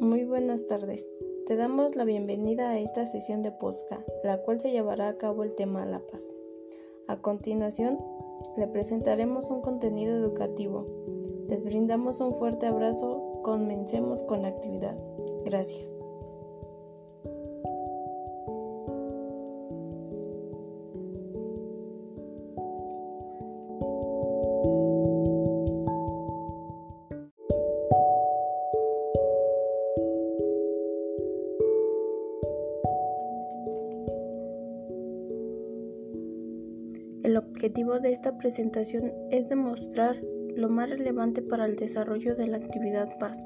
Muy buenas tardes. Te damos la bienvenida a esta sesión de podcast, la cual se llevará a cabo el tema La Paz. A continuación, le presentaremos un contenido educativo. Les brindamos un fuerte abrazo. Comencemos con la actividad. Gracias. El objetivo de esta presentación es demostrar lo más relevante para el desarrollo de la actividad paz.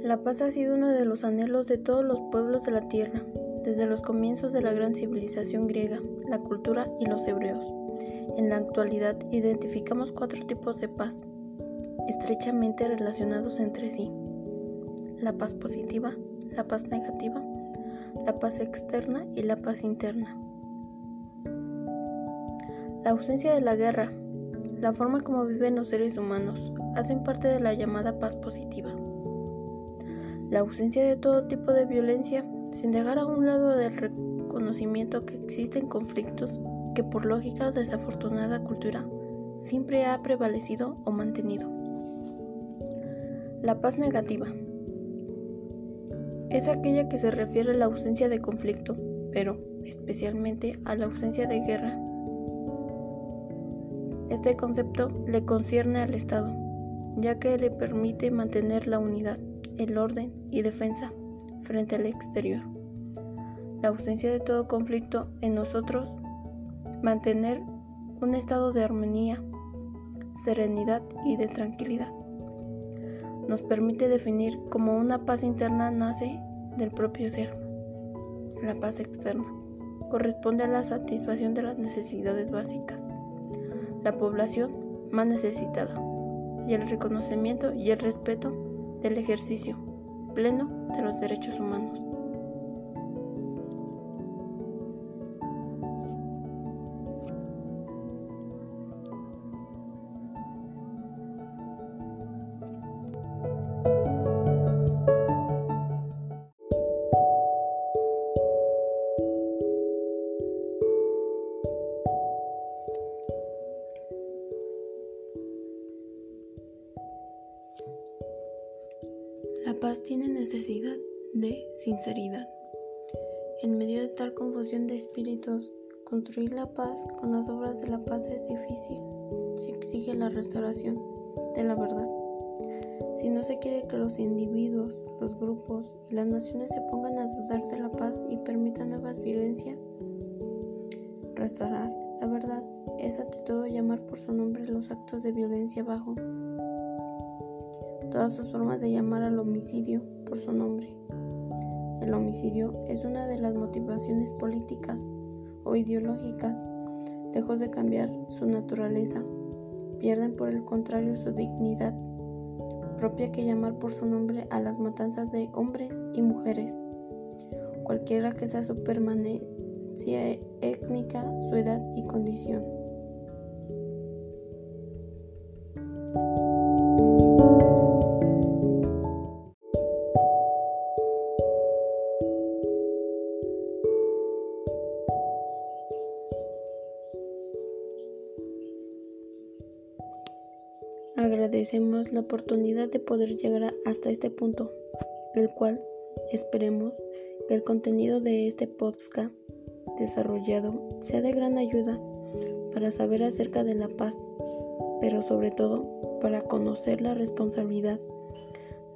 La paz ha sido uno de los anhelos de todos los pueblos de la tierra, desde los comienzos de la gran civilización griega, la cultura y los hebreos. En la actualidad identificamos cuatro tipos de paz, estrechamente relacionados entre sí. La paz positiva, la paz negativa, la paz externa y la paz interna. La ausencia de la guerra, la forma como viven los seres humanos, hacen parte de la llamada paz positiva. La ausencia de todo tipo de violencia, sin dejar a un lado el reconocimiento que existen conflictos que por lógica o desafortunada cultura siempre ha prevalecido o mantenido. La paz negativa es aquella que se refiere a la ausencia de conflicto, pero especialmente a la ausencia de guerra este concepto le concierne al Estado, ya que le permite mantener la unidad, el orden y defensa frente al exterior. La ausencia de todo conflicto en nosotros, mantener un estado de armonía, serenidad y de tranquilidad. Nos permite definir cómo una paz interna nace del propio ser. La paz externa corresponde a la satisfacción de las necesidades básicas la población más necesitada y el reconocimiento y el respeto del ejercicio pleno de los derechos humanos. Paz tiene necesidad de sinceridad. En medio de tal confusión de espíritus, construir la paz con las obras de la paz es difícil si exige la restauración de la verdad. Si no se quiere que los individuos, los grupos y las naciones se pongan a dudar de la paz y permitan nuevas violencias, restaurar la verdad es ante todo llamar por su nombre los actos de violencia bajo todas sus formas de llamar al homicidio por su nombre. El homicidio es una de las motivaciones políticas o ideológicas, lejos de cambiar su naturaleza, pierden por el contrario su dignidad propia que llamar por su nombre a las matanzas de hombres y mujeres, cualquiera que sea su permanencia étnica, su edad y condición. Agradecemos la oportunidad de poder llegar hasta este punto, el cual esperemos que el contenido de este podcast desarrollado sea de gran ayuda para saber acerca de la paz, pero sobre todo para conocer la responsabilidad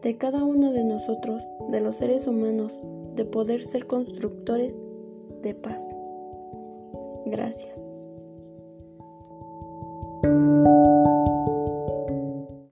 de cada uno de nosotros, de los seres humanos, de poder ser constructores de paz. Gracias.